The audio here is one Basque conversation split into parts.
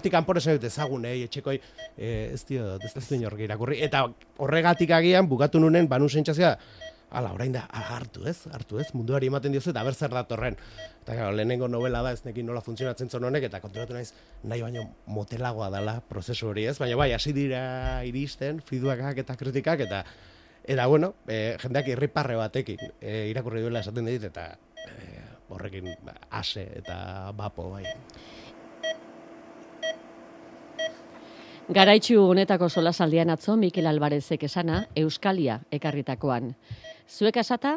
hortik kanpor esan dut ezagun, eh, etxekoi, eh, ez dio, ez da zuen irakurri. Eta horregatik agian, bukatu nunen, banu sentsazioa, Hala, orain da, hartu ez, hartu ez, munduari ematen diozu eta berzer datorren. Eta gara, lehenengo novela da ez nekin nola funtzionatzen zon honek, eta konturatu naiz, nahi baino motelagoa dela prozesu hori ez, baina bai, hasi dira iristen, fiduakak eta kritikak, eta eta bueno, e, jendeak irriparre batekin e, irakurri duela esaten dit, eta e, horrekin ba, ase eta bapo bai. Garaitxu honetako solasaldian atzo Mikel Alvarezek esana Euskalia ekarritakoan. Zuek esata,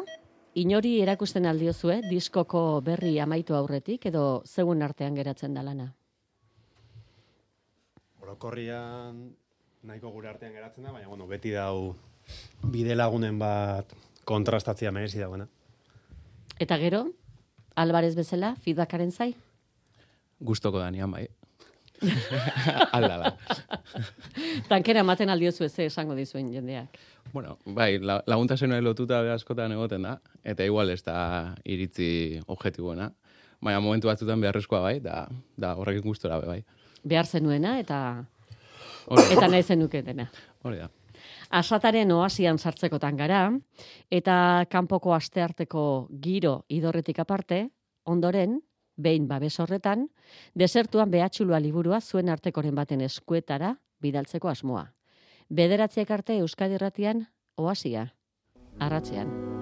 inori erakusten aldiozue diskoko berri amaitu aurretik edo zeuen artean geratzen da lana? Orokorrian nahiko gure artean geratzen da, baina bueno, beti dau bide lagunen bat kontrastatzia merezi dagoena. Eta gero, Alvarez bezala, feedbackaren zai? Gustoko danian bai. Aldala. Tankera ematen aldiozu ez esango dizuen jendeak. Bueno, bai, laguntasen lotuta askotan egoten da, eta igual ez da iritzi objetiboena. Baina momentu batzutan beharrezkoa bai, da, da horrekin gustora bai. Behar zenuena eta eta nahi zenuketena. Hori da. Asataren oasian sartzekotan gara, eta kanpoko astearteko giro idorretik aparte, ondoren, behin babes horretan, desertuan behatxulua liburua zuen artekoren baten eskuetara bidaltzeko asmoa. Bederatziak arte Euskadi Ratian oasia, arratzean.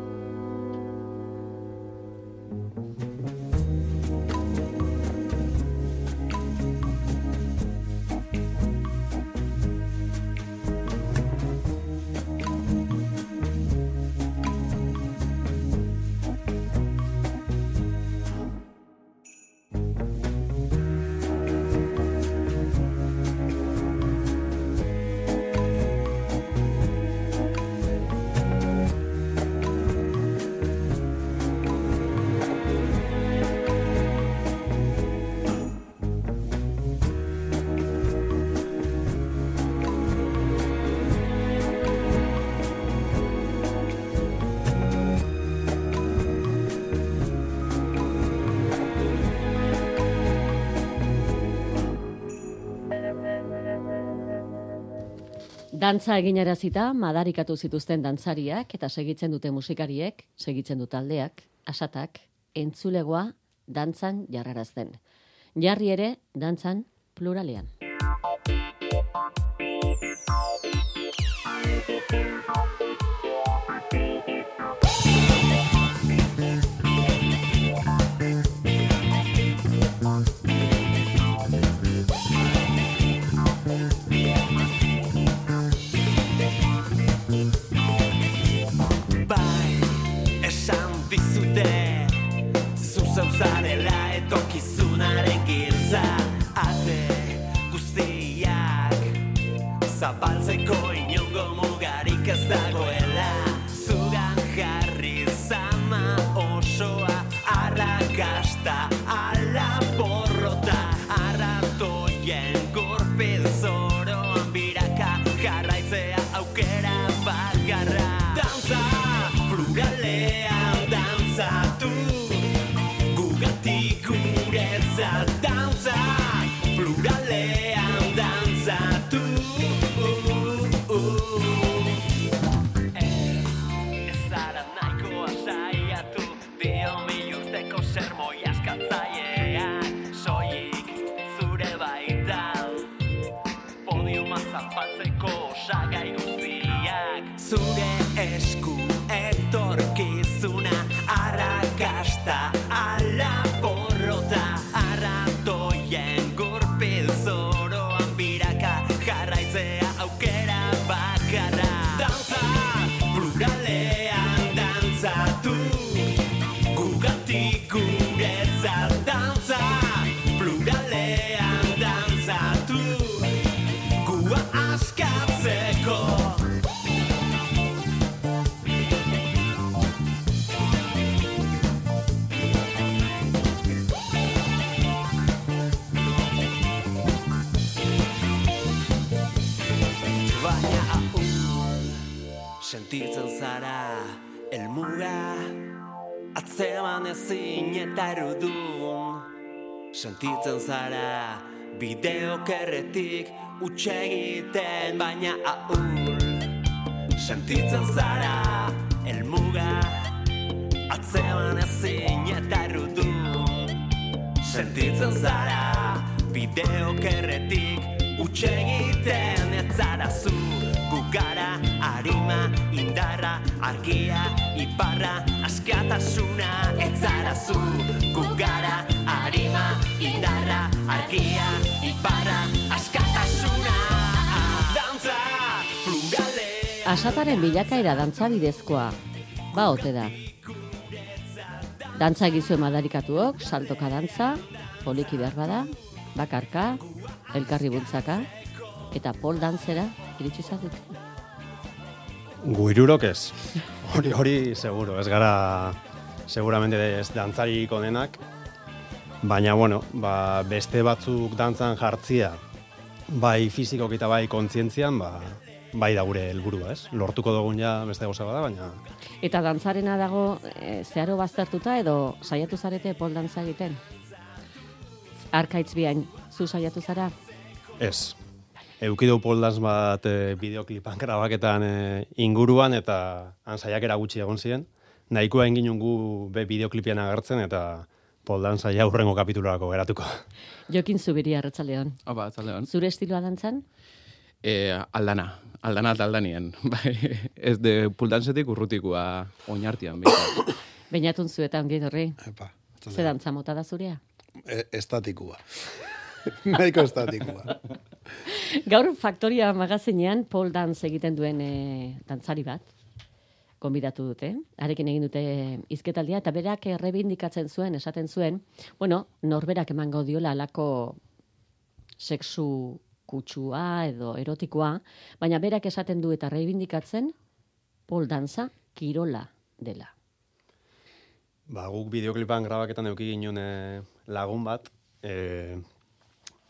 Dantza eginarazita madarikatu zituzten dantzariak eta segitzen dute musikariek, segitzen du taldeak, asatak, entzulegoa dantzan jarrarazten. Jarri ere dantzan pluralean. Katze. Erudun sentitzen zara bideokerretik utxegiten baina ahul Sentitzen zara elmuga atzeman ezin eta Sentitzen zara bideokerretik utxegiten ez zara zu Gugara, arima, indarra, argia, iparra, askatasuna ez zara zu Gugara, arima, indarra, argia, iparra, askatasuna. Dantza, plurale. Asataren bilakaera dantza bidezkoa, ba ote da. Dantza egizu madarikatuok, saltoka dantza, poliki behar bada, bakarka, elkarri bultzaka, eta pol dantzera iritsi zatuk. Guirurok ez. Hori, hori seguro, ez gara seguramente ez dantzarik onenak, baina bueno, ba, beste batzuk dantzan jartzia, bai fizikok eta bai kontzientzian, ba, bai da gure helburua, ez? Lortuko dugun ja beste gauza bada, baina Eta dantzarena dago e, zeharo baztertuta edo saiatu zarete pol dantza egiten? Arkaitz biain, zu saiatu zara? ez. Eukidu poldaz bat e, bideoklipan grabaketan e, inguruan eta han saiakera gutxi egon ziren. Nahikoa egin gu be bideoklipian agertzen eta poldan saia hurrengo kapitulorako geratuko. Jokin zubiri arratzaleon. Opa, atzaldeon. Zure estiloa dantzan? E, aldana, aldana eta aldanien. Bai, ez de pultantzetik urrutikoa oinartian. behintzat. Bainatun zu eta ongi dorri. Epa, Ze dantza mota da zurea? e, estatikua. Nahiko estatikua. Gaur Faktoria magazinean pole dance egiten duen e, dantzari bat gonbidatu dute. Arekin egin dute izketaldia eta berak errebindikatzen zuen, esaten zuen, bueno, norberak emango diola alako sexu kutsua edo erotikoa, baina berak esaten du eta reibindikatzen pole danza kirola dela. Ba, guk bideoklipan grabaketan euki ginen e, lagun bat, e,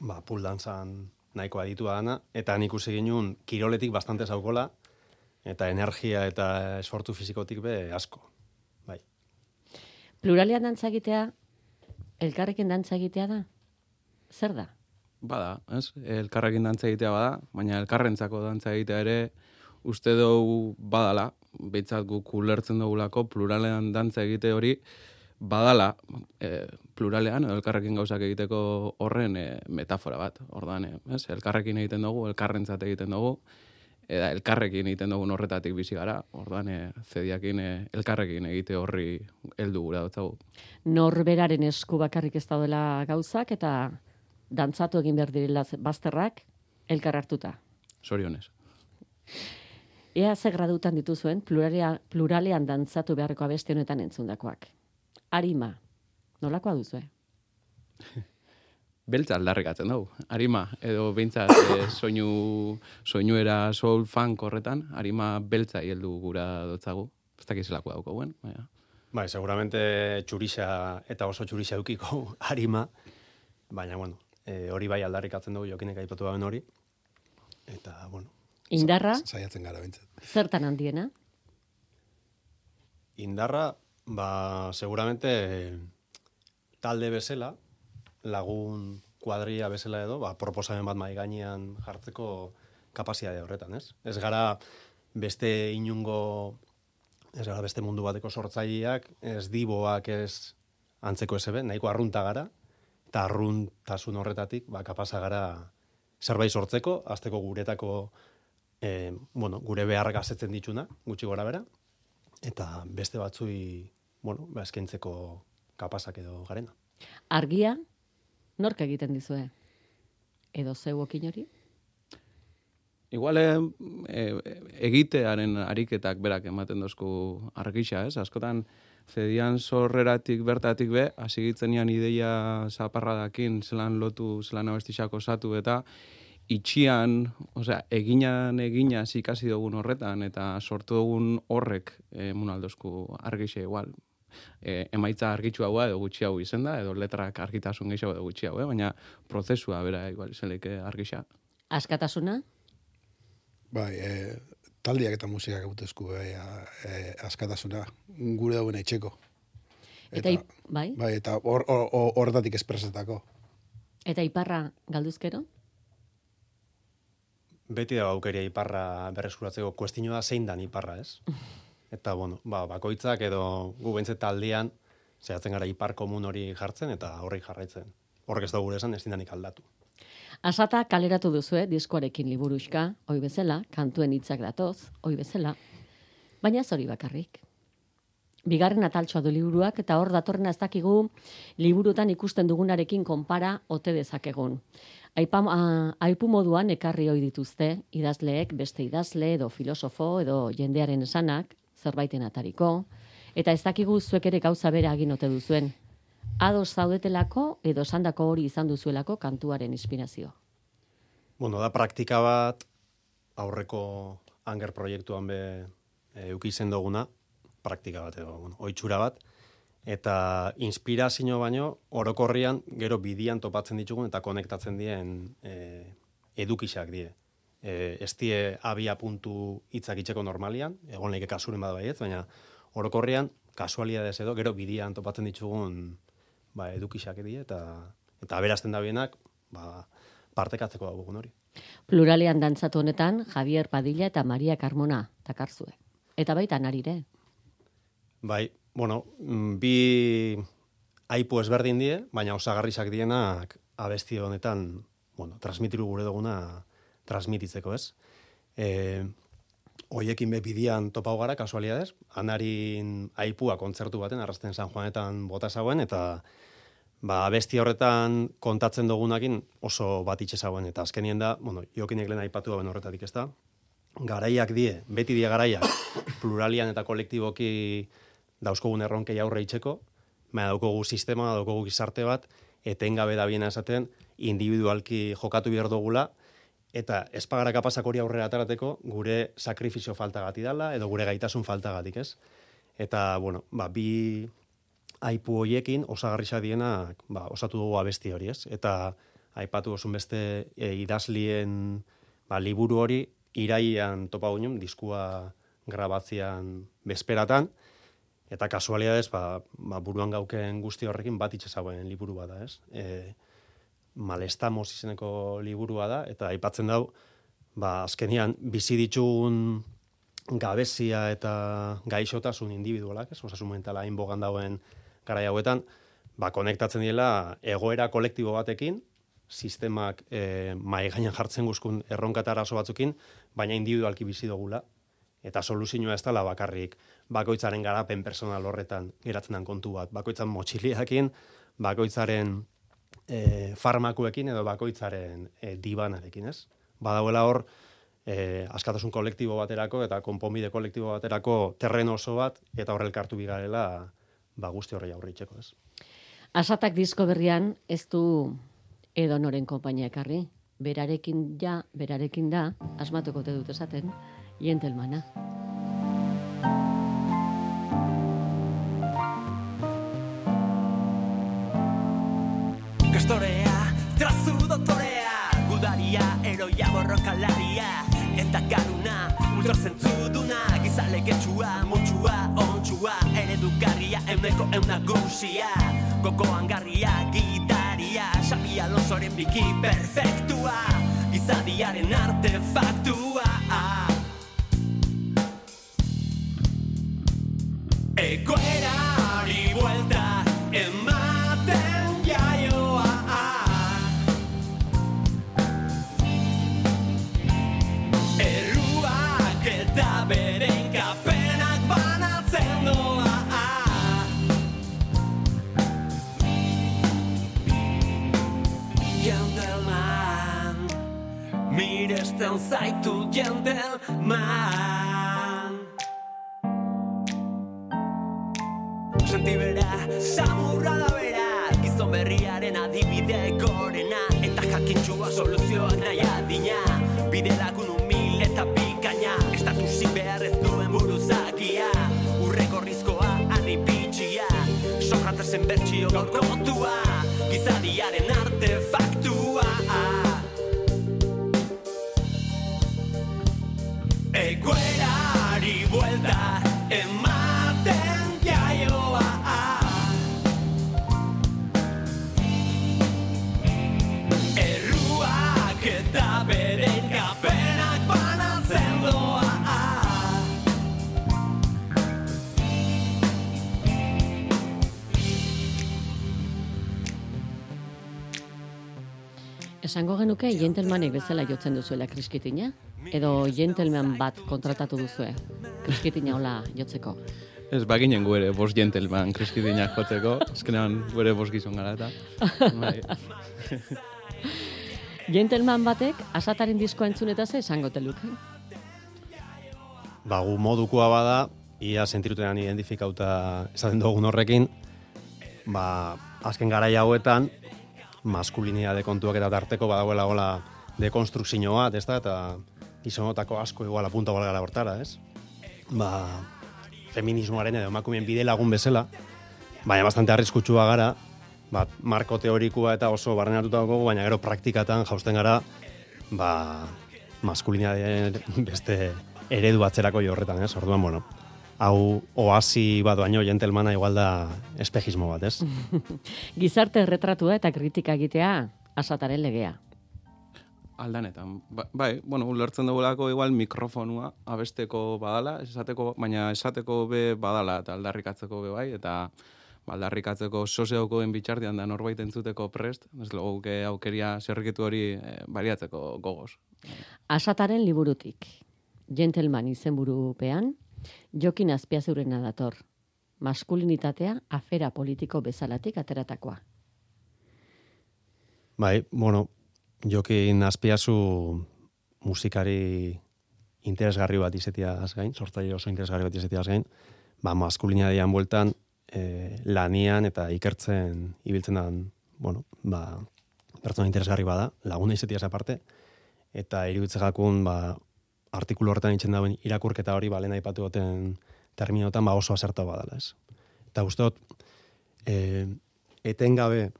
ba, pool dantzan nahiko aditua dana, eta nik ikusi ginen kiroletik bastante zaukola, eta energia eta esfortu fizikotik be asko. Bai. Pluralean dantza egitea, elkarrekin dantza egitea da? Zer da? Bada, ez? Elkarrekin dantza egitea bada, baina elkarrentzako dantza egitea ere uste dugu badala, behitzat guk ulertzen dugulako pluralean dantza egite hori badala e, pluralean edo elkarrekin gauzak egiteko horren e, metafora bat. Ordan, e, ez? Elkarrekin egiten dugu, elkarrentzat egiten dugu, eta elkarrekin egiten dugun horretatik bizi gara. Ordan, e, zediakin e, elkarrekin egite horri heldu gura dutzagu. norberaren esku bakarrik ez daudela gauzak eta dantzatu egin behar direla bazterrak elkar hartuta. Sorionez. Ea ze gradutan dituzuen pluralea, pluralean dantzatu beharreko abesti honetan entzundakoak. Arima, nolakoa duzue? beltza aldarrikatzen dugu. Arima, edo behintzat e, soinu, soinuera soul funk horretan, arima beltza heldu gura dotzagu. Ez dakiz zelako dauko guen, baina. Bai, seguramente txurixa eta oso txurixa eukiko harima, baina, bueno, e, hori bai aldarrikatzen dugu jokinek aipatu dauen hori. Eta, bueno, Indarra, Saiatzen gara bintzat. zertan handiena? indarra, ba, seguramente talde bezala, lagun kuadria bezala edo, ba, proposamen bat mai gainean jartzeko kapasitate horretan, ez? Ez gara beste inungo, ez gara beste mundu bateko sortzaileak, ez diboak ez antzeko esebe, nahiko arrunta gara, eta arruntasun horretatik, ba, kapasa gara zerbait sortzeko, azteko guretako, e, bueno, gure beharrak asetzen dituna, gutxi gora bera, eta beste batzui, bueno, ba, eskaintzeko kapasak edo garena. Argia, nork egiten dizue? Edo zeuokin hori? Igual eh, eh, egitearen ariketak berak ematen dozku argisa, ez? Askotan, zedian sorreratik bertatik be, hasi gitzenian ideia zaparradakin, zelan lotu, zelan abestixako osatu, eta itxian, osea, eginan egina ikasi dugun horretan, eta sortu dugun horrek eh, munaldozku argixe igual. E, emaitza argitxu haua edo gutxi hau izen da, edo letrak argitasun gehiago edo gutxi hau, eh? baina prozesua bera igual izenleke argixa. Askatasuna? Bai, e, taldiak eta musikak egutezku e, e, askatasuna gure dauen etxeko. Eta, ip- bai? Bai, eta hor- hor- hor- horretatik espresetako. Eta iparra galduzkero? Beti da aukeria iparra berreskuratzeko kuestinua da zein dan iparra, ez? Eta, bueno, ba, bakoitzak edo gu behintzet taldean, zehatzen gara ipar komun hori jartzen eta horri jarraitzen. Horrek ez da gure esan, ez dindanik aldatu. Asata kaleratu duzue diskoarekin liburuxka, oi bezala, kantuen hitzak datoz, oi bezala, baina zori bakarrik. Bigarren ataltsoa du liburuak eta hor datorrena ez dakigu liburutan ikusten dugunarekin konpara ote dezakegun. Aipa, a, aipu moduan ekarri ohi dituzte idazleek beste idazle edo filosofo edo jendearen esanak zerbaiten atariko eta ez dakigu zuek ere gauza bera egin ote duzuen. Ados zaudetelako edo sandako hori izan duzuelako kantuaren inspirazio. Bueno, da praktika bat aurreko anger proiektuan be e, ukizen duguna, praktika bat edo, bueno, oitxura bat, eta inspirazio baino orokorrian gero bidian topatzen ditugun eta konektatzen dien e, edukisak die. E, ez die abia puntu hitzak itxeko normalian, egon leike kasuren bada baiet, baina orokorrian kasualidades edo gero bidian topatzen ditugun ba, edukisak die eta eta aberazten da bienak ba, partekatzeko dugun hori. Pluralean dantzatu honetan Javier Padilla eta Maria Carmona takarzue. Eta baita narire. Bai, bueno, mm, bi aipu ezberdin die, baina osagarrisak dienak abesti honetan, bueno, transmitiru gure duguna transmititzeko, ez? E, Oiekin be bidian topau gara, kasualidades, anarin aipua kontzertu baten, arrasten San Juanetan bota zauen, eta ba, abesti horretan kontatzen dugunakin oso bat itxe zauen, eta azkenien da, bueno, jokinek lehen aipatu ben horretatik ez da, garaiak die, beti die garaiak, pluralian eta kolektiboki dauzkogun erronkei aurre itxeko, baina daukogu sistema, daukogu gizarte bat, etengabe da biena esaten, individualki jokatu behar dugula, eta espagara kapasak hori aurrera atarateko, gure sakrifizio faltagati dala, edo gure gaitasun faltagatik, ez? Eta, bueno, ba, bi aipu hoiekin osagarrisa dienak ba, osatu dugu abesti hori, ez? Eta aipatu osun beste e, idazlien ba, liburu hori iraian topa guinun, diskua grabatzean bezperatan, eta kasualidades ba, ba, buruan gauken guzti horrekin bat itxezagoen liburu bada, ez? E, malestamos izeneko liburua da, eta aipatzen dau, ba, azkenian bizi ditugun gabezia eta gaixotasun individualak, ez? Osasun mentala hain bogan dauen garai hauetan, ba, konektatzen diela egoera kolektibo batekin, sistemak e, mai gainean jartzen guzkun erronka eta arazo batzukin, baina individualki bizi dugula, eta soluzioa ez dela bakarrik bakoitzaren garapen personal horretan geratzen den kontu bat. Bakoitzan motxiliakin, bakoitzaren e, farmakuekin edo bakoitzaren e, dibanarekin, ez? Badauela hor, e, askatasun kolektibo baterako eta konponbide kolektibo baterako terreno oso bat, eta horrel kartu bigarela, ba guzti horri aurritzeko, ez? Asatak disko berrian ez du edo noren konpainia ekarri. Berarekin ja, berarekin da, asmatuko te dut esaten, jentelmana. Gestorea, trazu dotorea Gudaria, eroia borrokalaria Eta garuna, ultrazentzuduna Gizale getxua, motxua, ontxua Eredugarria, euneko euna guzia Gogoan garria, gitaria Xabi Alonsoren biki perfektua Gizadiaren artefaktua Miresten zaitu gentleman Sentibera, samurra da bera Gizon berriaren adibide gorena. Eta jakintxua soluzioak nahi Esango genuke gentlemanek bezala jotzen duzuela kriskitina? Edo gentleman bat kontratatu duzue kriskitina hola jotzeko? Ez baginen gu ere bost gentleman kriskidinak jotzeko, ezkenean gu ere bost gizon gara eta. Bai. Gentleman batek asataren diskoa entzun eta ze esango teluke? Ba, gu modukoa bada, ia sentirutean identifikauta esaten dugun horrekin, ba, azken garai hauetan, maskulinitate kontuak eta tarteko badagoela gola dekonstrukzio bat, ez da, eta gizonotako asko igual apunta gara hortara, ez? Ba, feminismoaren edo emakumeen bide lagun bezala, baina bastante arriskutsua gara, ba, marko teorikoa eta oso barrenatutako, baina gero praktikatan jausten gara, ba, maskulinitatearen beste eredu batzerako jo horretan, ez? Orduan, bueno, hau oasi bat baino gentlemana igual da espejismo bat, ez? Gizarte erretratua eta kritika egitea asataren legea. Aldanetan. Ba, bai, bueno, ulertzen dugulako igual mikrofonua abesteko badala, esateko, baina esateko be badala eta aldarrikatzeko be bai, eta ba, aldarrikatzeko soseokoen bitxardian da norbait entzuteko prest, ez loguke aukeria zerrikitu hori eh, baliatzeko gogoz. Asataren liburutik. Gentleman izenburupean, Jokin Azpiazurena dator. Maskulinitatea afera politiko bezalatik ateratakoa. Bai, bueno, jokin azpiazu musikari interesgarri bat izetiaz gain, sortzaile oso interesgarri bat izetiaz gain, ba, maskulinitatean bueltan, e, lanian eta ikertzen ibiltzen dan, bueno, ba, pertsona interesgarri bada, laguna izetiaz aparte, eta iruditzegakun, ba, artikulu horretan itxen dauen irakurketa hori, ba, lehen aipatu goten terminotan, ba, oso aserta badala, ez. Eta dut, e, etengabe,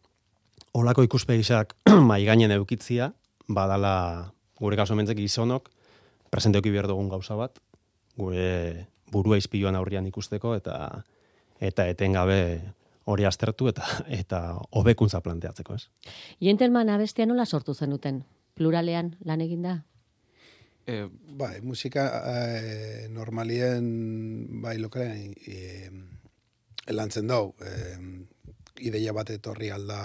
olako ikuspegisak mai gainen eukitzia, badala gure kaso mentzek gizonok, presenteoki behar dugun gauza bat, gure burua izpiluan aurrian ikusteko, eta eta etengabe hori aztertu eta eta hobekuntza planteatzeko, ez? Jentelman abestia nola sortu zenuten? Pluralean lan eginda? E, Bai, musika eh, normalien bai lokalean eh, lantzen dau. Eh, ideia bat etorri alda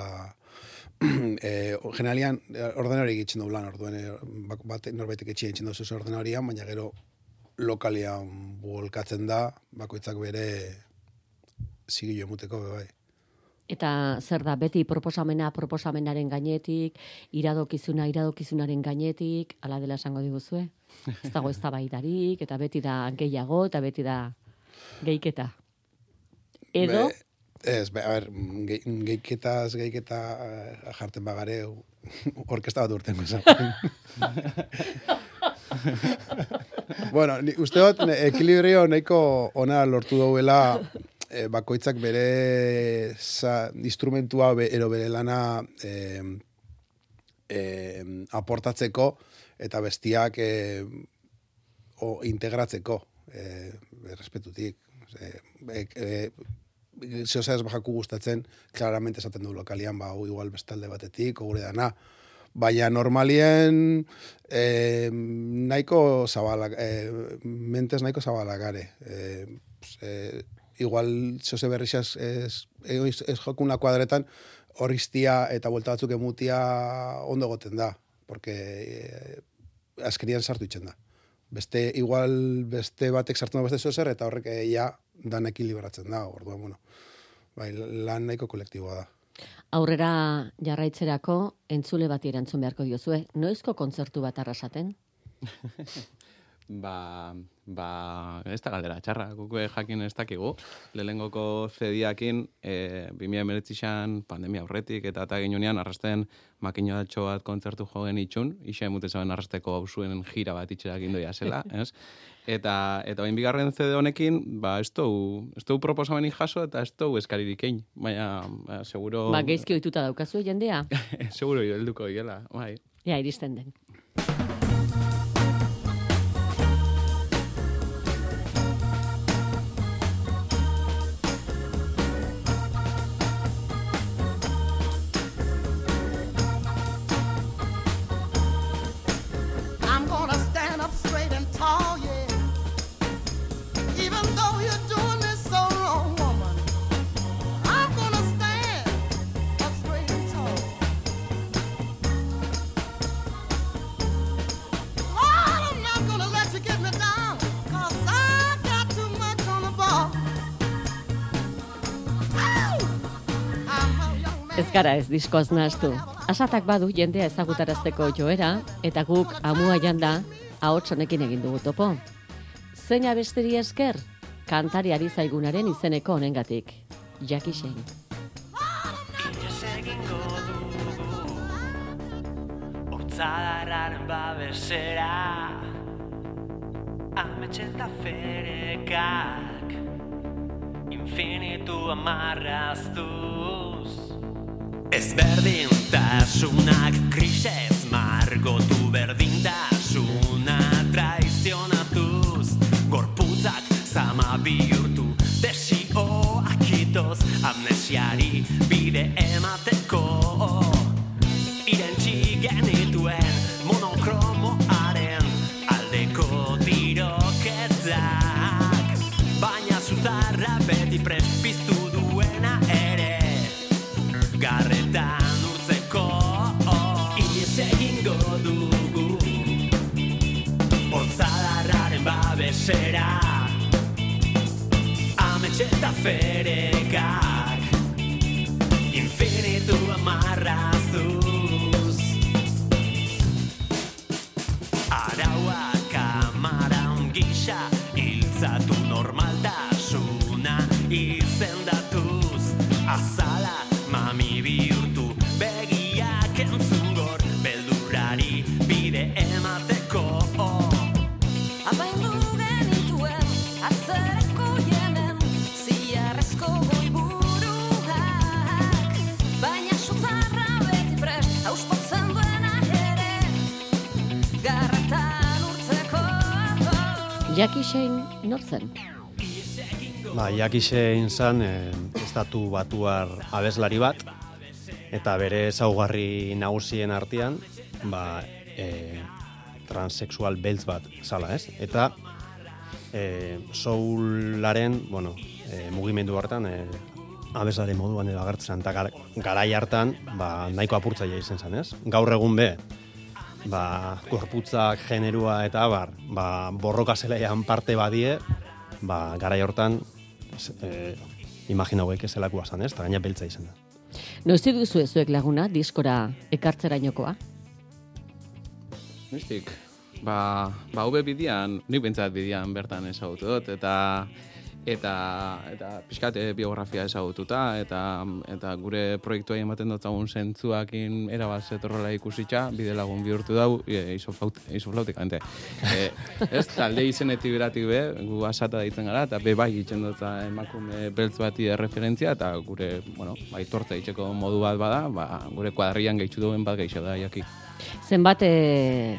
eh, generalian ordenari egiten dugu lan orduen bat norbaitek etxia egiten duzu ordenarian, baina gero lokalian buolkatzen da, bakoitzak bere zigilo emuteko bai. Eta zer da, beti proposamena proposamenaren gainetik, iradokizuna iradokizunaren gainetik, ala dela esango diguzue? Ez dago ez baidarik, eta beti da gehiago, eta beti da geiketa. Edo, Be, ez, be, a ber, ge, geiketaz, geiketa eh, jarten bagare, orkesta bat urten bueno, ni, uste dut, ekilibrio nahiko ona lortu dauela eh, bakoitzak bere za, instrumentua be, ero bere lana eh, eh, aportatzeko eta bestiak eh, o, integratzeko respetutik. Eh, eh, eh, Zioza ez bajaku gustatzen, claramente esaten du lokalian, ba, igual bestalde batetik, gure dana. Baina normalien eh, nahiko zabalak, eh, mentes nahiko zabalak gare. Eh, pues, eh, igual zose berrixaz ez, ez, ez jokun kuadretan, horriztia eta buelta batzuk emutia ondo goten da. Porque eh, azkenian sartu itxen da. Beste, igual beste batek sartu beste zozer, eta horrek eh, ja dan ekilibratzen da. Orduan, bueno, bai, lan nahiko kolektiboa da. aurrera jarraitzerako entzule bati erantzun beharko diozue. Noizko kontzertu bat arrasaten? Ba, ba, ez da galdera txarra, guk be jakin ez dakigu. Lehenengoko zediakin, e, 2019an pandemia aurretik eta eta ginunean arrasten makinoatxo bat kontzertu jogen itxun, isa emute zaben arrasteko hausuen jira bat itxera gindoia zela, ez? Eta, eta bain bigarren CD honekin, ba, ez dugu, ez dugu proposamenik jaso eta ez dugu eskaririk egin. Baina, ba, seguro... Ba, geizki ohituta daukazu jendea? seguro helduko hiela, bai. Ja, iristen den. Ez gara ez diskoaz nahaztu. Asatak badu jendea ezagutarazteko joera, eta guk amua janda ahots honekin egin dugu topo. Zeina besteri esker, kantari ari zaigunaren izeneko honengatik. Jackie Shane. Hortzadarraren babesera Ametxeta ferekak Infinitu amarraztuz Ezberdintasunak krisez margotu berdintasuna traizionatuz Gorputzak zama bihurtu desioak itoz Amnesiari bide emateko. Irentxi Ametxeta Jackie Shane nortzen? Ba, Jakisein zan, eh, estatu batuar abeslari bat, eta bere ezaugarri nagusien artean, ba, eh, transexual beltz bat zala, ez? Eta eh, soularen, bueno, eh, mugimendu hartan, eh, abeslari moduan edo agertzen, eta gar, garai hartan, ba, nahiko apurtzaile izen zen, ez? Gaur egun be, ba, gorputzak, generua eta bar, ba, borroka zelaian parte badie, ba, garai hortan, e, imagina hauek ez zelakoa zan, ez? Eta gaina beltza izan da. Noizti duzu ezuek laguna diskora ekartzerainokoa? Mistik, ba, ba hobe bidian, nik bentsat bidian bertan ezagutu dut, eta eta eta pixkat eh, biografia ezagututa eta eta gure proiektua ematen dutzagun zentzuakin erabat zetorrela ikusitza bide lagun bihurtu dau e, isoflaut, isoflautikamente. E, ez talde izenetik beratik be, gu asata deitzen gara, eta be bai egiten dutza emakume beltz bati referentzia, eta gure, bueno, bai tortza itxeko modu bat bada, ba, gure kuadrian gehitzu duen bat gehitxo da, jaki. Zenbat eh,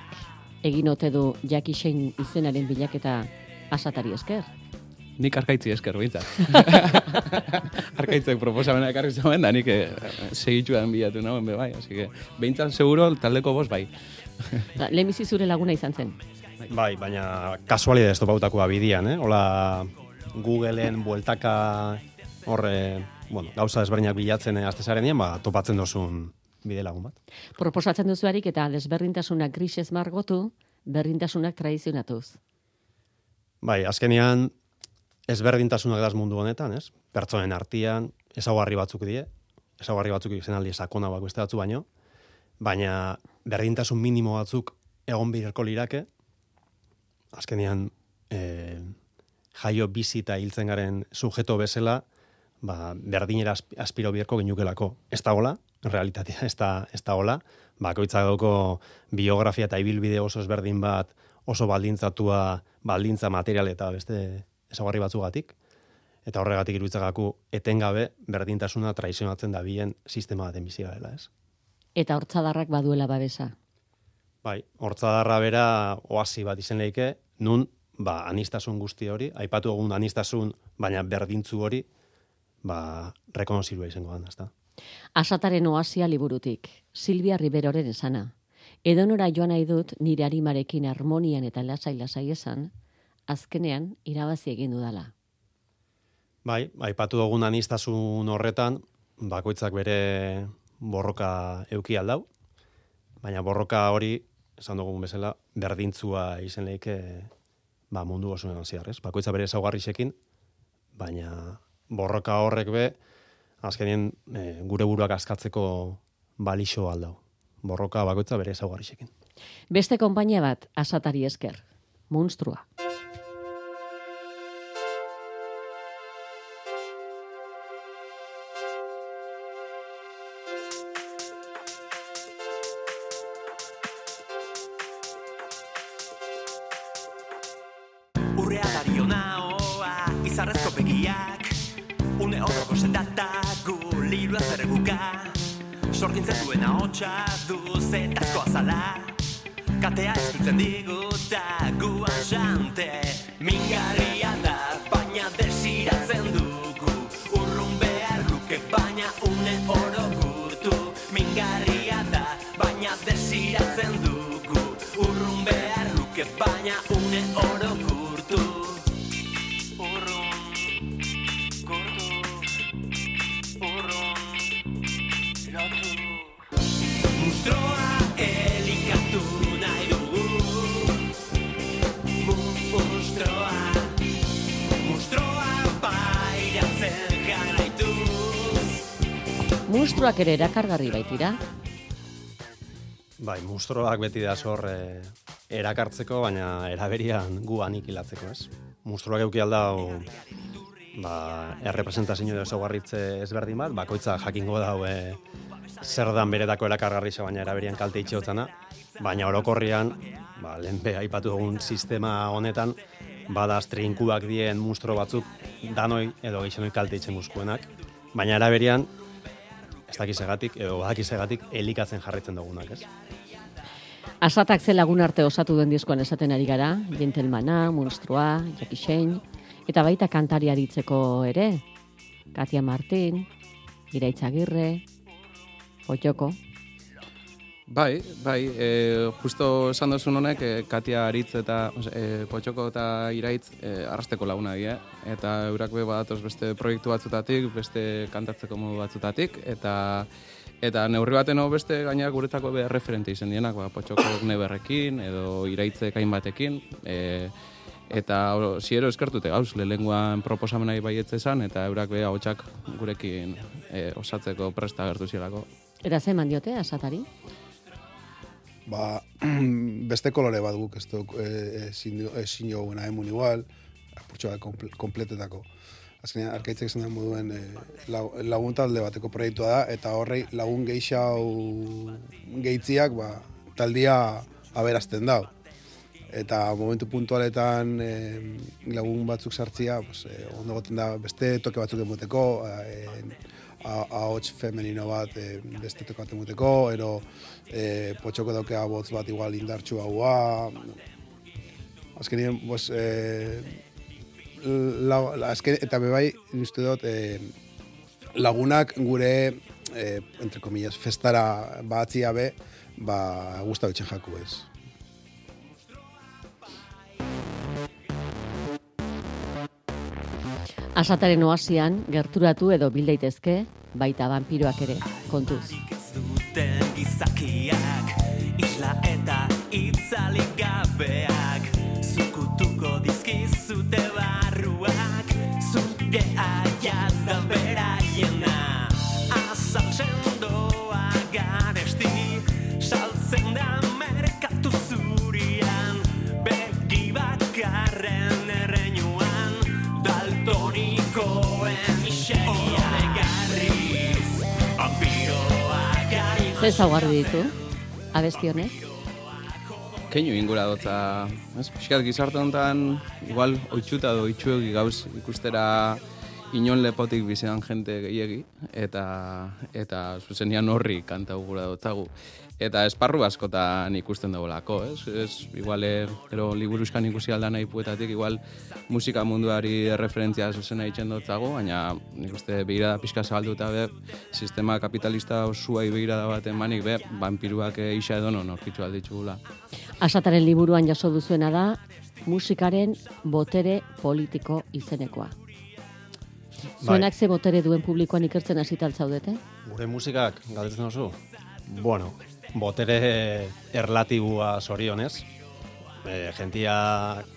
egin ote du Shane izenaren bilaketa asatari esker? Nik arkaitzi esker behintzat. Arkaitzek proposamena ekarri zuen, da nik eh, segitxuan bilatu nauen be bai, así que behintzat seguro taldeko bost bai. Lehenbizi zure laguna izan zen. Bai, baina kasualidad ez topautakoa bidian, eh? Hola, Googleen bueltaka horre, bueno, gauza desberdinak bilatzen eh, astezarenien, ba, topatzen dozun bide lagun bat. Proposatzen duzuarik eta desberdintasunak grisez margotu, berdintasunak tradizionatuz. Bai, azkenean ezberdintasunak daz mundu honetan, ez? Pertsonen artean ezaugarri batzuk die, ezaugarri batzuk izen aldi sakona bak beste batzu baino, baina berdintasun minimo batzuk egon birko lirake, azkenean e, jaio bizi eta hiltzen garen sujeto bezala, ba, berdinera asp- aspiro bierko genukelako. Ez da hola, realitatea ez da, ez da hola, bakoitzak dauko biografia eta ibilbide oso ezberdin bat, oso baldintzatua, baldintza material eta beste ezaugarri batzugatik, eta horregatik iruditzagaku etengabe berdintasuna traizionatzen da bien sistema baten bizi garela, ez? Eta hortzadarrak baduela babesa. Bai, hortzadarra bera oasi bat izen leike, nun, ba, anistasun guzti hori, aipatu egun anistasun, baina berdintzu hori, ba, rekonozilua izango da, ezta? Asataren oasia liburutik, Silvia Riberoren esana. Edonora joan nahi dut nire arimarekin harmonian eta lasai-lasai esan, azkenean irabazi egin dudala. Bai, aipatu dugun anistasun horretan, bakoitzak bere borroka euki aldau, baina borroka hori, esan dugun bezala, berdintzua izen leike ba, mundu osoan zehar, ez? Bakoitza bere ezaugarrixekin, baina borroka horrek be, azkenien e, gure buruak askatzeko balixo aldau. Borroka bakoitza bere ezaugarrixekin. Beste konpainia bat asatari esker. Monstrua. Ere erakargarri baitira. Bai, mustroak beti da zor e, erakartzeko, baina eraberian gu anikilatzeko, ez? Mustroak euki aldau ba, errepresentazio edo ezaugarritze ezberdin bat, bakoitza jakingo dau e, zer dan beretako erakargarriza, baina eraberian kalte itxeotzana, baina orokorrian, ba, lehen be aipatu dugun sistema honetan, badaz trinkuak dien mustro batzuk danoi edo gehixenoi kalte itxen guzkuenak, baina eraberian, ez dakizegatik, edo badakizegatik, elikatzen jarritzen dugunak, ez? Asatak ze lagun arte osatu den diskoan esaten ari gara, Gentlemana, Monstrua, Shane, eta baita kantari aritzeko ere, Katia Martin, Iraitz Agirre, Potxoko. Bai, bai, e, justo esan duzun honek, e, Katia Aritz eta e, Potxoko eta Iraitz e, arrasteko laguna dira, eta eurak be badatoz beste proiektu batzutatik, beste kantatzeko modu batzutatik, eta eta neurri baten beste gainera guretzako be referente izen dienak, ba, Potxoko neberrekin, edo Iraitzek hainbatekin, e, eta ziero eskertute gauz, lehenguan proposamenai baietze esan, eta eurak be ahotsak gurekin e, osatzeko presta gertu zielako. Eta ze eman diote asatari? Ba, beste kolore bat guk, ez duk, e, ezin du- ezin joguna emun igual, apurtxo bat komple- kompletetako. Azkenean, arkaitzek esan den moduen e, lagun talde bateko proiektua da, eta horrei lagun geixau geitziak, ba, taldia aberazten dau. Eta momentu puntualetan e, lagun batzuk sartzia, pues, e, ondo goten da beste toke batzuk emoteko, e, ahots femenino bat e, beste toke bat emoteko, ero e, potxoko daukea botz bat igual indartxu haua. Azkenien, pues, e, la, la, azken, eta bebai, uste dut, e, lagunak gure, e, entre comillas, festara batzia be, ba, guzta bitxen jaku ez. Asataren oasian, gerturatu edo bildaitezke, baita vampiroak ere, kontuz. Ez duten gizakiak Isla eta itzalik gabeak Zukutuko dizkizute ezaugarri ditu, abesti honek? Keinu ingura dotza, ez? Piskat gizarte honetan, igual, oitxuta edo oitxuegi gauz ikustera inon lepotik bizean jente gehiegi, eta, eta zuzenian horri kanta gura dotzagu. Eta esparru askotan ikusten dugulako, ez? ez igual, eh, gero liburuzkan ikusi aldan nahi puetatik, igual musika munduari referentzia zuzena itxen dotzagu, baina nik uste begirada pixka zabalduta be, sistema kapitalista osuai begirada baten manik be, vampiruak eh, isa edo non aurkitu alditxugula. Asataren liburuan jaso duzuena da, musikaren botere politiko izenekoa. Zuenak ze botere duen publikoan ikertzen hasital zaudete? Gure musikak, galdetzen oso, bueno, botere erlatibua zorionez, e, gentia,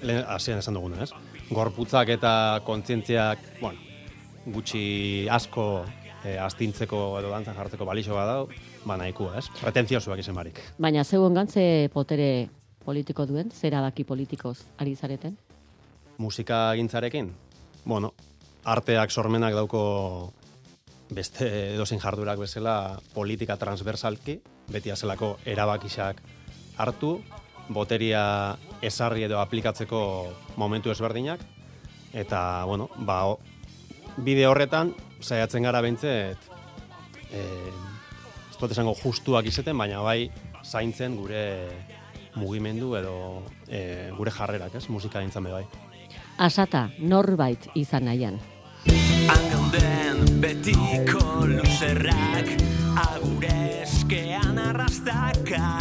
lehen hasieran esan duguna, ez? Gorputzak eta kontzientziak, bueno, gutxi asko e, astintzeko edo dantzan jartzeko balixo badau, ba nahikoa, ez? Pretenziosuak izan barik. Baina zeuen gantze potere politiko duen, zera daki politikoz ari zareten? musika gintzarekin, bueno, arteak sormenak dauko beste edozein jardurak bezala politika transversalki, beti azelako erabakisak hartu, boteria esarri edo aplikatzeko momentu ezberdinak, eta, bueno, ba, bide horretan, saiatzen gara behintzet, e, ez dut esango justuak izeten, baina bai zaintzen gure mugimendu edo e, gure jarrerak, ez, musika gintzan be bai. Asata, norbait izan nahian. Angauden betiko luzerrak Agure eskean arrastaka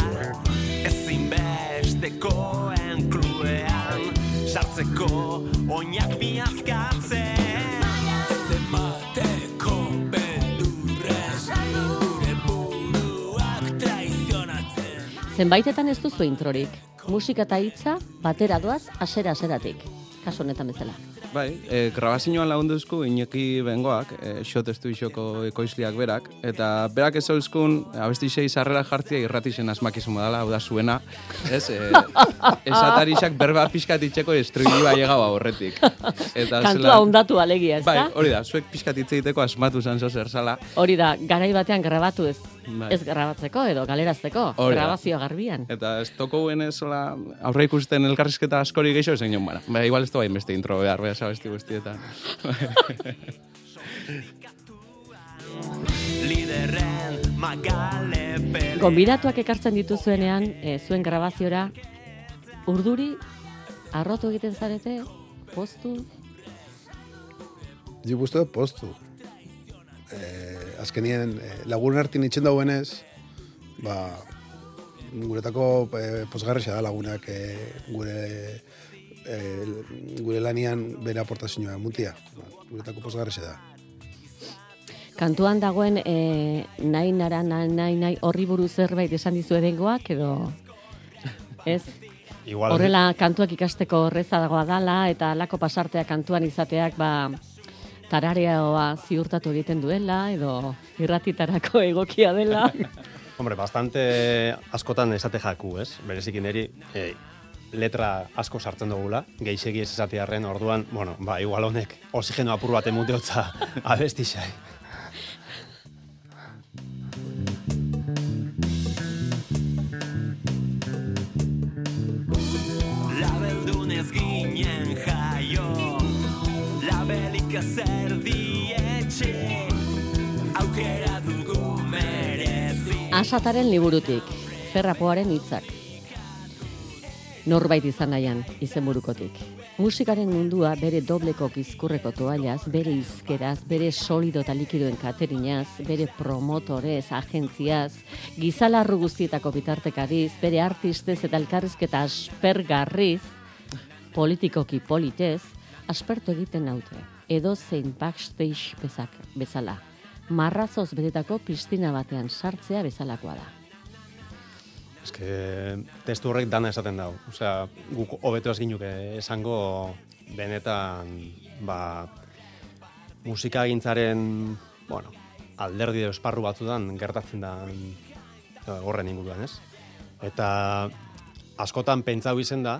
Ezinbestekoen kluean Sartzeko oinak traizionatzen Zenbaitetan ez duzu introrik. Musika eta hitza batera doaz asera-aseratik. Kaso honetan bezala. Bai, e, grabazioan lagunduzku Iñaki Bengoak, e, xot estuixoko ekoizliak berak, eta berak ez zauzkun abesti sei sarrera jartzia irratixen asmakizun modala, hau da zuena, ez? E, esatarixak berba pixkat itxeko estruilua llegau horretik. Eta Kantua ondatu alegia, ez Bai, da? hori da, zuek pixkat hitz egiteko asmatu zan zer zala. Hori da, garai batean grabatu ez, Bai. ez grabatzeko edo galerazteko, Hori grabazio garbian. Eta ez toko guen ez hola, aurre ikusten elkarrizketa askori gehiago esan joan bara. Ba, igual ez da bain beste intro behar, beha sabesti guztietan. Liderren magale pele Gonbidatuak ekartzen dituzuenean, e, zuen grabaziora, urduri, arrotu egiten zarete, postu, Nik uste dut postu. Eh, azkenien eh, lagun hartin itxen dauenez, ba, guretako eh, posgarrexa da lagunak eh, gure eh, gure lanian bere aportazioa mutia. Ba, guretako posgarrexa da. kantuan dagoen e, nahi nara, nahi, nahi, nahi, horri buruz zerbait esan dizu edengoak, edo, ez? Igual, Horrela kantuak ikasteko horreza dagoa dala, eta lako pasartea kantuan izateak, ba, tarareoa ziurtatu egiten duela, edo irratitarako egokia dela. Hombre, bastante askotan esate jaku, ez? Berezikin eri, eh, letra asko sartzen dugula, geixegi ez esatearren orduan, bueno, ba, igual honek oxigeno apur bat emuteotza abesti Ezer dietxe Aukera dugu merezi Asataren liburutik, ferrapoaren hitzak. Norbait izan nahian, izenburukotik. Musikaren mundua bere dobleko gizkurreko toallaz, bere izkeraz, bere solido eta likidoen katerinaz, bere promotorez, agentziaz, gizalarru guztietako bitartekariz, bere artistez eta elkarrizketa aspergarriz, politikoki politez, aspertu egiten naute. Edo zein backstage bezak, bezala. Marrazoz betetako piztina batean sartzea bezalakoa da. Que testu horrek dana esaten dau. Osea, guk hobeto ginuke esango benetan, ba, musika gintzaren, bueno, alderdi edo esparru batzudan gertatzen da horren inguruan, ez? Eta askotan pentsau izen da,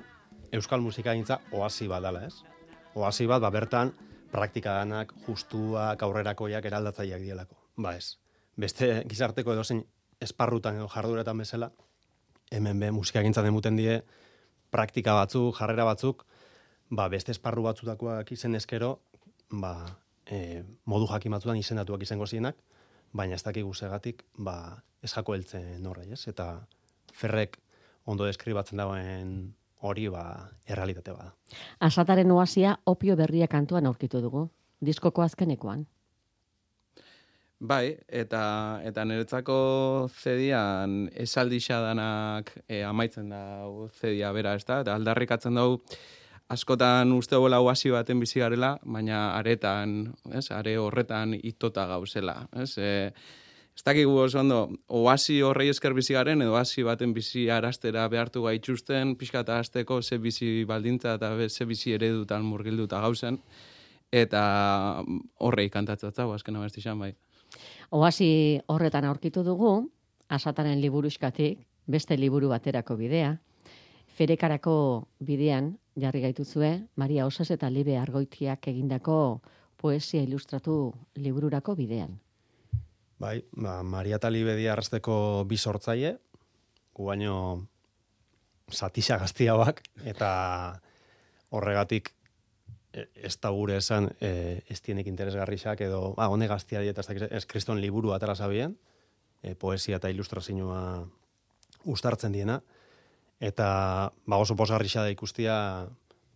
euskal musika gintza oasi bat dala, ez? Oasi bat, ba, bertan, praktika danak, justuak, aurrerakoiak eraldatzaileak dielako. Ba ez. Beste gizarteko edozein esparrutan edo jarduretan bezala, hemen be musika gintzan emuten die praktika batzuk, jarrera batzuk, ba, beste esparru batzutakoak izen eskero, ba, e, modu jakin batzutan izendatuak izango zienak, baina ez dakigu segatik, ba, ez jako heltzen horrei, ez? Eta ferrek ondo deskribatzen dagoen hori, ba, errealitate bada. Asataren oasia opio berria kantuan aurkitu dugu. Diskoko azkenekoan. Bai, eta eta niretzako zedian esaldixa danak e, amaitzen da zedia bera, ez da? Eta aldarrikatzen dugu askotan uste gola oasi baten bizi garela, baina aretan, ez? Are horretan itota gauzela, ez? E, ez dakigu oso ondo, oasi horrei esker bizi garen, edo oasi baten bizi arastera behartu gaitxusten, pixka eta azteko ze bizi baldintza eta ze bizi eredutan murgilduta gauzen, eta horrei kantatzatza, azken abesti bai. Oasi horretan aurkitu dugu, asataren liburuskatik, beste liburu baterako bidea, ferekarako bidean jarri gaituzue, Maria Osas eta Libe Argoitiak egindako poesia ilustratu libururako bidean. Bai, ba, Maria eta Libedi arrasteko bi sortzaile, gu baino satisa gaztiagoak, eta horregatik e, ez da gure esan e, ez dienik interesgarrixak edo, ba, hone gaztia dieta ez, kriston liburu atara zabien, e, poesia eta ilustrazioa ustartzen diena, eta ba, oso posgarrixa da ikustia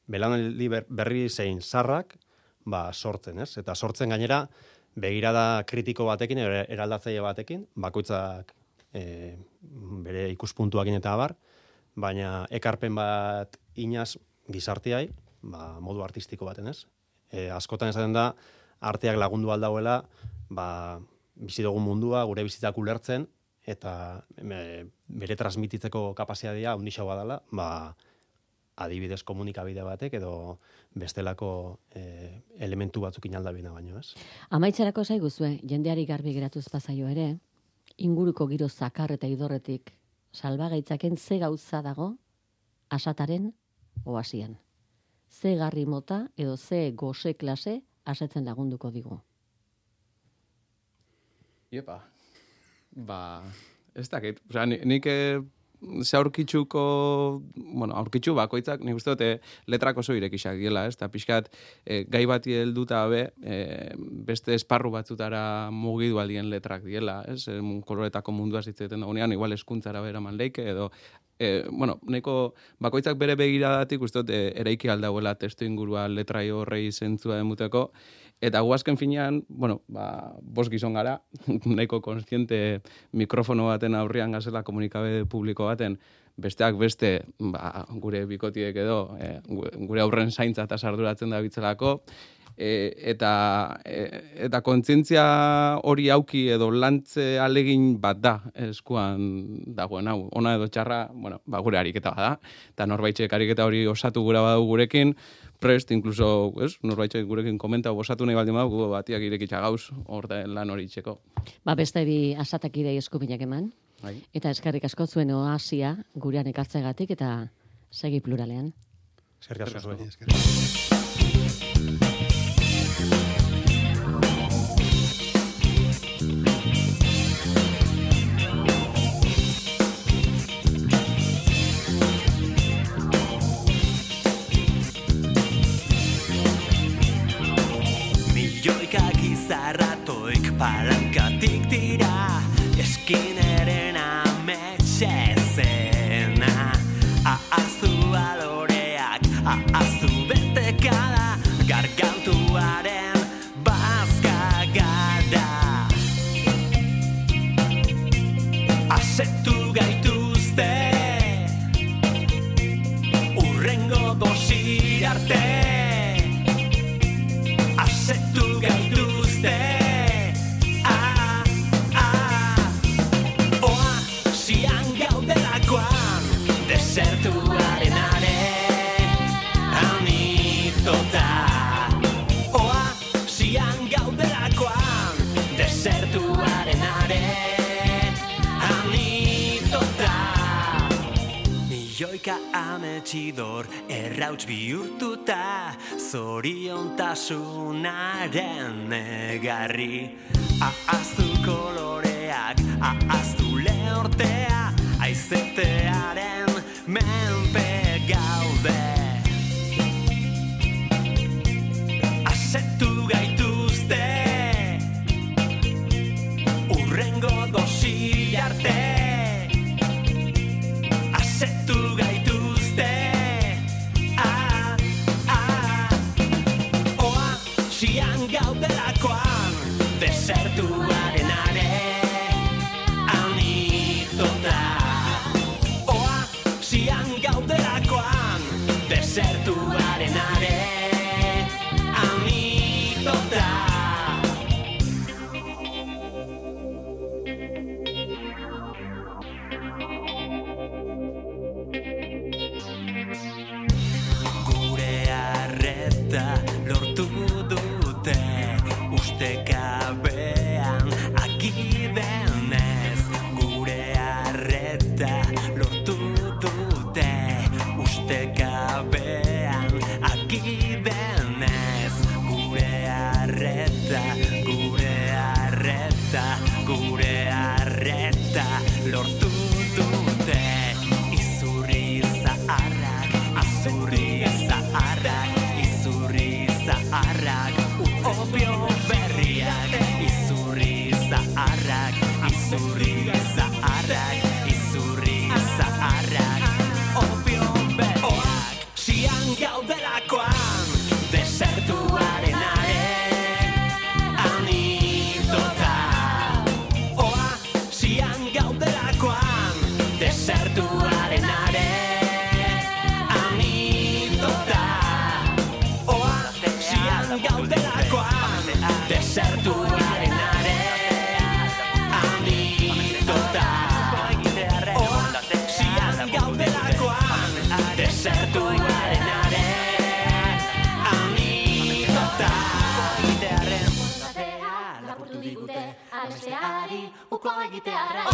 ber- berri zein zarrak ba, sortzen, ez? Eta sortzen gainera begirada kritiko batekin, er- eraldatzaile batekin, bakoitzak e, bere ikuspuntuakin eta abar, baina ekarpen bat inaz gizarteai, ba, modu artistiko baten, ez? E, askotan esaten da, arteak lagundu aldauela, ba, bizi dugun mundua, gure bizitzak ulertzen, eta e, bere transmititzeko kapazitatea handixo badala, ba, adibidez komunikabide batek edo bestelako e, elementu batzuk inaldabina baino, ez? Amaitzerako zaiguzue, jendeari garbi geratuz pasaio ere, inguruko giro zakar eta idorretik salbagaitzaken ze gauza dago asataren oasian. Ze garri mota edo ze gose klase asetzen lagunduko digu. Iepa. Ba, ez dakit. Osea, ni- nik eh, ze aurkitzuko, bueno, aurkitzu bakoitzak, nik uste dut eh, letrak oso irekixak diela, ez? Eta pixkat, eh, gai bati helduta be, eh, beste esparru batzutara mugidu aldien letrak diela, ez? Mun- koloretako mundua zitzeten dagoenean, igual eskuntzara bera leike, edo e, bueno, neko bakoitzak bere begiradatik uste dut e, eraiki aldauela testu ingurua letrai horrei zentzua demuteko, Eta gu azken finean, bueno, ba, bos gizon gara, nahiko konstiente mikrofono baten aurrian gazela komunikabe publiko baten, besteak beste, ba, gure bikotiek edo, e, gu- gure aurren zaintza eta sarduratzen da bitzelako, e, eta, e, eta kontzientzia hori auki edo lantze alegin bat da eskuan dagoen hau. Ona edo txarra, bueno, ba, gure ariketa bada. Eta norbaitxek ariketa hori osatu gura badu gurekin, prest, incluso, ez, norbaitxek gurekin komenta osatu nahi baldin badu, batiak irekitza gauz, hor da lan hori itxeko. Ba beste bi asatakidei eskubinak eman, Bai. eta eskerrik asko zuen oasia gurean ekartzegatik eta segi pluralean. Eskerrik asko gizarratoik palankatik dira Eskineren ametxezena Ahaztu baloreak, ahaztu betekada Gargantuaren bazka gara Asetu gaituzte Urrengo dosi arte Milioika ametxidor errauts bihurtuta Zoriontasunaren egarri Ahaztu koloreak, ahaztu lehortea Aizetearen menpe te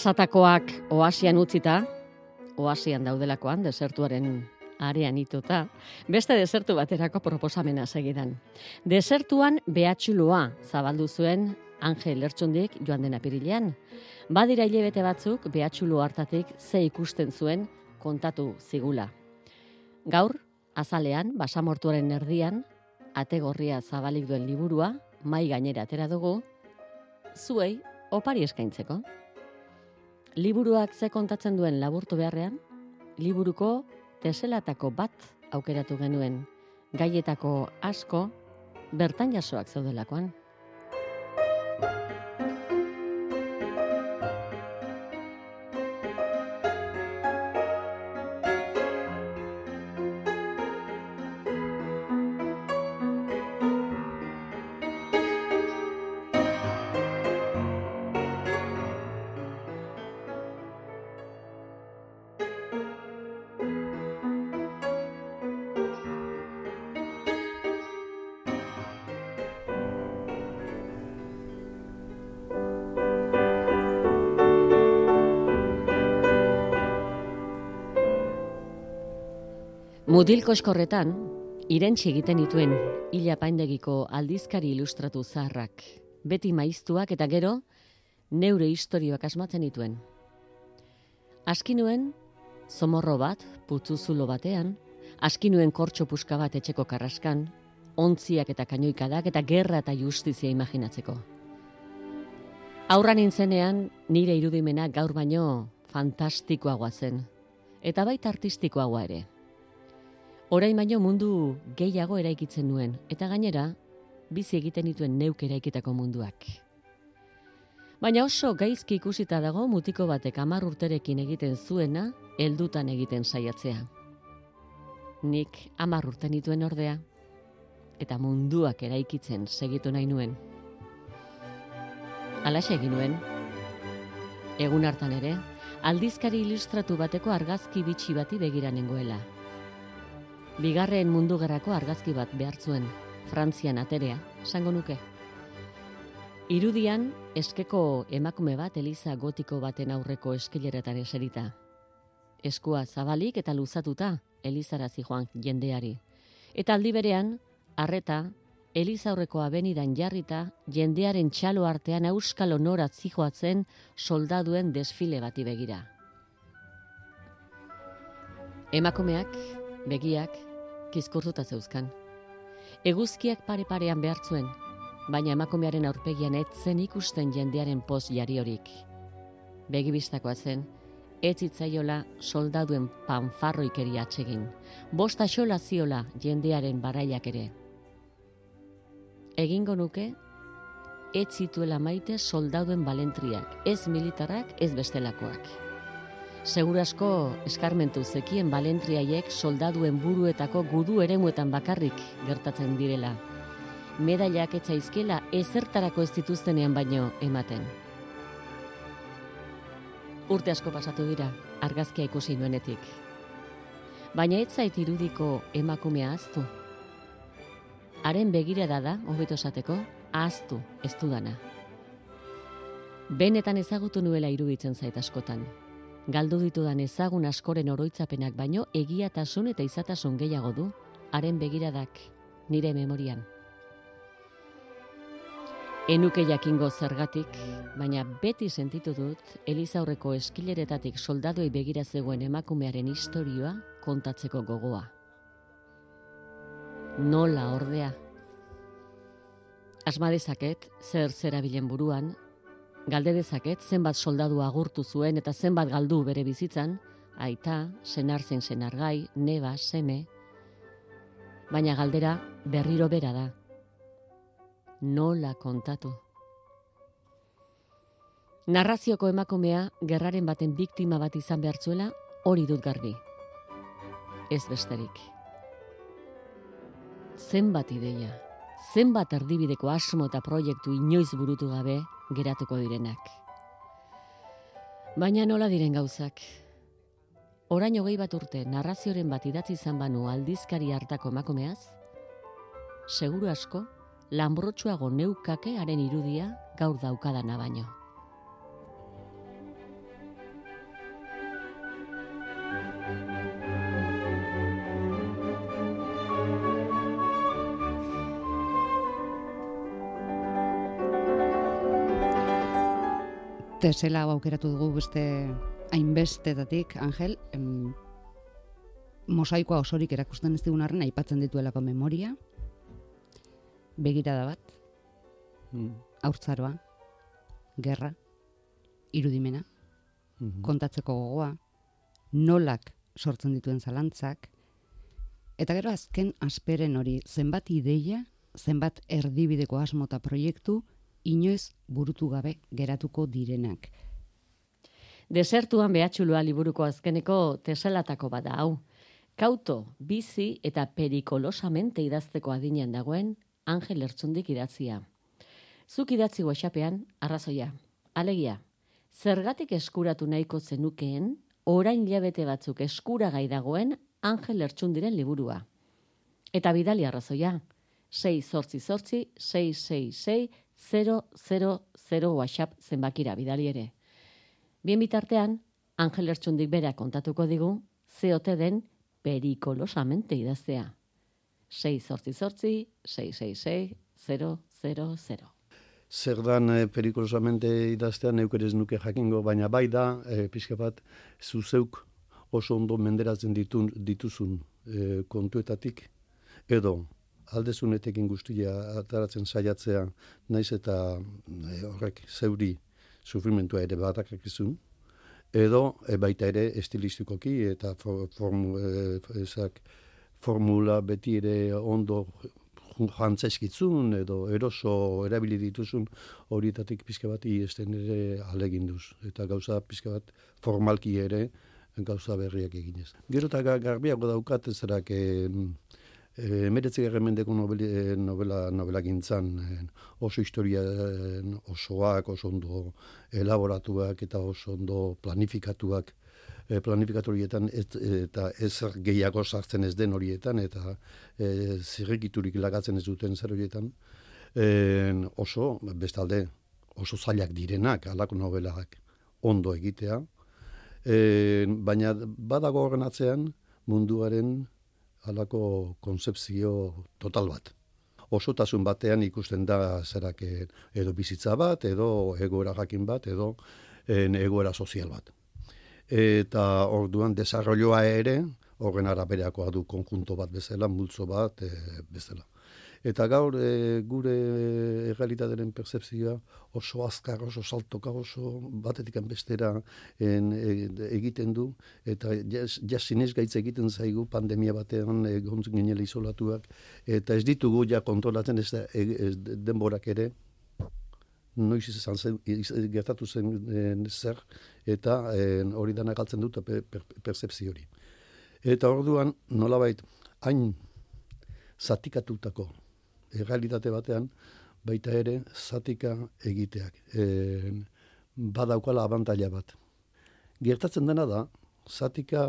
Asatakoak oasian utzita, oasian daudelakoan, desertuaren arean ituta, beste desertu baterako proposamena segidan. Desertuan behatxuloa zabaldu zuen Angel Lertxundik joan den apirilean. Badira hilebete batzuk behatxulo hartatik ze ikusten zuen kontatu zigula. Gaur, azalean, basamortuaren erdian, ategorria zabalik duen liburua, mai gainera atera dugu, zuei opari eskaintzeko. Liburuak ze kontatzen duen laburtu beharrean, liburuko teselatako bat aukeratu genuen, gaietako asko bertan jasoak zaudelakoan. Mutil koskorretan, irentsi egiten dituen hila paindegiko aldizkari ilustratu zaharrak, beti maiztuak eta gero, neure historioak asmatzen dituen. Askinuen, zomorro bat, putzuzulo batean, askinuen kortxo puska bat etxeko karraskan, ontziak eta kainoikadak eta gerra eta justizia imaginatzeko. Aurran nintzenean, nire irudimena gaur baino fantastikoagoa zen, eta baita artistikoagoa ere. Orain baino mundu gehiago eraikitzen nuen, eta gainera, bizi egiten dituen neuk eraikitako munduak. Baina oso gaizki ikusita dago mutiko batek hamar urterekin egiten zuena, heldutan egiten saiatzea. Nik hamar urte nituen ordea, eta munduak eraikitzen segitu nahi nuen. Alaxe egin nuen. Egun hartan ere, aldizkari ilustratu bateko argazki bitxi bati begira nengoela. Bigarren mundu gerrako argazki bat behar zuen, Frantzian aterea, esango nuke. Irudian, eskeko emakume bat eliza gotiko baten aurreko eskileretan eserita. Eskua zabalik eta luzatuta, elizara zijoan jendeari. Eta aldi berean, harreta, eliza aurreko abenidan jarrita, jendearen txalo artean euskal honorat zijoatzen soldaduen desfile bati begira. Emakumeak, begiak, kizkurtuta zeuzkan. Eguzkiak pare-parean behar zuen, baina emakumearen aurpegian ez zen ikusten jendearen poz jari horik. Begibistakoa zen, ez zitzaiola soldaduen panfarroikeri atsegin. Bosta xola ziola jendearen baraiak ere. Egingo nuke, ez zituela maite soldaduen balentriak, ez militarrak, ez bestelakoak. Segurasko eskarmentu zekien balentriaiek soldaduen buruetako gudu eremuetan bakarrik gertatzen direla. Medailak etzaizkela ezertarako ez dituztenean baino ematen. Urte asko pasatu dira, argazkia ikusi nuenetik. Baina ez zait irudiko emakumea aztu. Haren begirada da, hobeto esateko, ahaztu ez dudana. Benetan ezagutu nuela iruditzen zait askotan. Galdu ditudan ezagun askoren oroitzapenak baino egiatasun eta izatasun gehiago du, haren begiradak nire memorian. Enuke jakingo zergatik, baina beti sentitu dut Elizaurreko eskileretatik soldadoi begira zegoen emakumearen istorioa kontatzeko gogoa. Nola ordea? Asma dezaket, zer zerabilen buruan, galde dezaket zenbat soldadu agurtu zuen eta zenbat galdu bere bizitzan, aita, senar zein senargai, neba, seme, baina galdera berriro bera da. Nola kontatu? Narrazioko emakumea gerraren baten biktima bat izan behartzuela hori dut garbi. Ez besterik. Zenbat ideia, zenbat erdibideko asmo eta proiektu inoiz burutu gabe geratuko direnak. Baina nola diren gauzak? Orain hogei bat urte narrazioren bat idatzi izan banu aldizkari hartako emakumeaz, seguru asko, lanbrotxuago neukake haren irudia gaur daukadana baino. Tesela aukeratu dugu beste hainbestetatik, Angel, em, mosaikoa osorik erakusten ez digun arren aipatzen dituelako memoria, begirada bat, Mm. haurtzaroa, gerra, irudimena, Mhm. kontatzeko gogoa, nolak sortzen dituen zalantzak, eta gero azken asperen hori, zenbat ideia, zenbat erdibideko asmo eta proiektu, inoiz burutu gabe geratuko direnak. Desertuan behatxuloa liburuko azkeneko teselatako bada hau. Kauto, bizi eta perikolosamente idazteko adinean dagoen Angel Ertzundik idatzia. Zuk idatzi WhatsAppean arrazoia. Alegia, zergatik eskuratu nahiko zenukeen, orain hilabete batzuk eskuragai dagoen Angel Ertzundiren liburua. Eta bidali arrazoia. 6 zortzi zortzi, 666, 000 WhatsApp zenbakira bidali ere. Bien bitartean, Angel Ertsundik bera kontatuko digu, zeote den perikolosamente idaztea. 6 zortzi zortzi, 666, 000. zer dan e, perikolosamente idaztean neuk ere ez nuke jakingo, baina bai da, e, pixka bat, zuzeuk oso ondo menderatzen ditun, dituzun e, kontuetatik, edo aldezunetekin guztia ataratzen saiatzea, naiz eta e, horrek zeuri sufrimentua ere batakakizun, edo e, baita ere estilistikoki eta for, formu, e, ezak, formula beti ere ondo jantzaizkitzun edo eroso erabili dituzun horietatik pizka bat iesten ere alegin duz. Eta gauza pizka bat formalki ere gauza berriak eginez. Gero eta ga- garbiago daukat zerak e, emeretzi mendeko novela, eh, novela, novela gintzan eh, oso historia eh, osoak, oso ondo elaboratuak eta oso ondo planifikatuak. Planifikatorietan ez, eta ez gehiago sartzen ez den horietan eta e, zirrikiturik lagatzen ez duten zer horietan. E, oso bestalde oso zailak direnak alako nobelak ondo egitea. E, baina badago horren atzean munduaren halako konzepzio total bat osotasun batean ikusten da zerak eh, edo bizitza bat, edo egoera jakin bat, edo en, egoera sozial bat eta orduan desarrolloa ere horren araberakoa du konjunto bat bezala, multzo bat e, bezala. Eta gaur e, gure errealitatearen percepzioa oso azkar, oso saltoka, oso batetik bestera en, egiten du, eta jas, jas zinez gaitz egiten zaigu pandemia batean egon ginela isolatuak, eta ez ditugu ja kontrolatzen ez, da, e, ez denborak ere. Noiz izan zen, gertatu zen eh, zer, eta eh, hori dana galtzen dut per, per, percepzio hori. Eta orduan, nolabait, hain zatikatutako errealitate batean, baita ere zatika egiteak. E, badaukala abantaila bat. Gertatzen dena da, zatika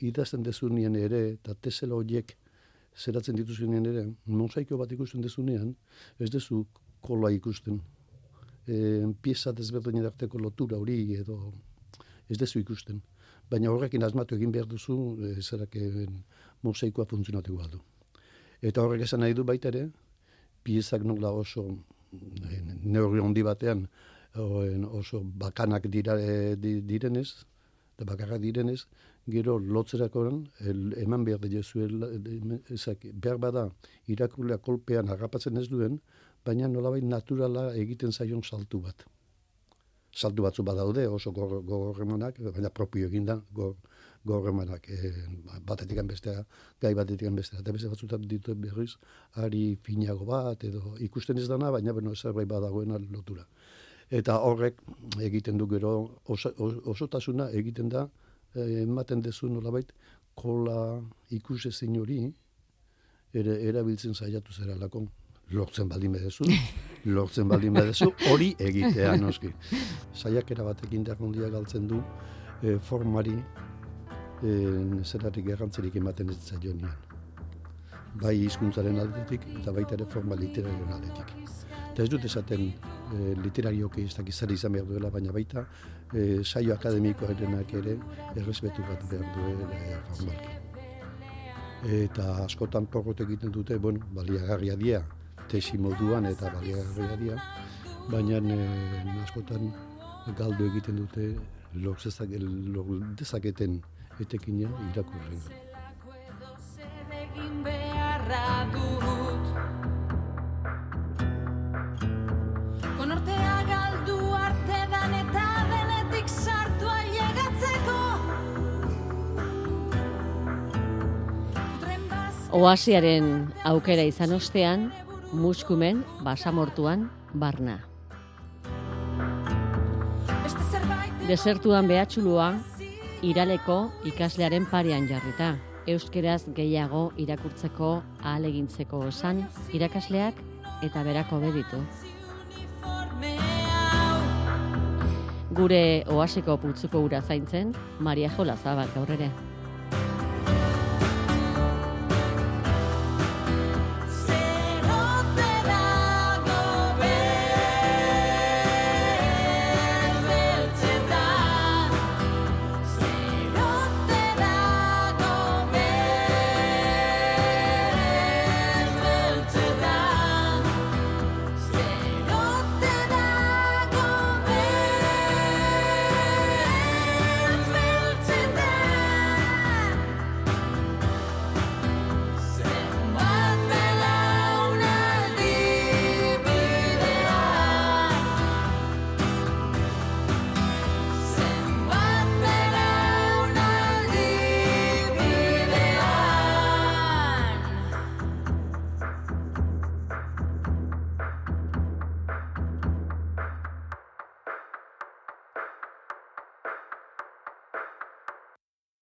idazten dezunean ere, eta tesela horiek zeratzen dituzunean ere, mosaiko bat ikusten dezunean, ez dezu kola ikusten. E, pieza desberdinen arteko lotura hori edo ez dezu ikusten. Baina horrekin asmatu egin behar duzu, e, zerak e, mosaikoa funtzionatu du. Eta horrek esan nahi du baita ere, piezak nola oso e, neurri handi batean oso bakanak dira, e, di- direnez, eta bakarrak direnez, gero lotzerakoan eman behar dira ezak, behar bada irakurlea kolpean harrapatzen ez duen, baina nolabait naturala egiten zaion saltu bat. Saltu batzu badaude oso gor- gogorremanak, baina propio eginda gor, gogorremanak e, batetik bestera, gai batetik bestera, eta beste batzutan ditu berriz, ari finago bat, edo ikusten ez dana, baina beno zerbait badagoena lotura. Eta horrek egiten du gero osa, os- osotasuna egiten da eh, ematen dezu nolabait kola ikusezin hori ere erabiltzen saiatu zeralako lortzen baldin bedezu, lortzen baldin bedezu, hori egitea noski. Saiakera batekin derrondia galtzen du eh, formari eh, zerarik garrantzirik ematen ez zaionean. Bai hizkuntzaren aldetik eta baita ere forma literarioen aldetik. Eta ez dut esaten e, literarioki ez dakiz izan behar duela, baina baita e, saio akademikoarenak ere errespetu bat behar duela e, formalki. Eta askotan porrot egiten dute, bueno, baliagarria dia, tesi moduan eta baliagarria dia, baina e, askotan galdu egiten dute lor zezak- lor dezaketen etekina irakurri. dut Konortea galdu arte dan eta denetik sartu ailegatzeko Tren baz Oasiaren aukera izan ostean, muskumen, basamortuan, barna. Desertuan behatxulua, iraleko ikaslearen parean jarrita. Euskeraz gehiago irakurtzeko ahalegintzeko esan irakasleak eta berako beditu. Gure oasiko putzuko ura zaintzen, Maria Jola Zabal gaur ere.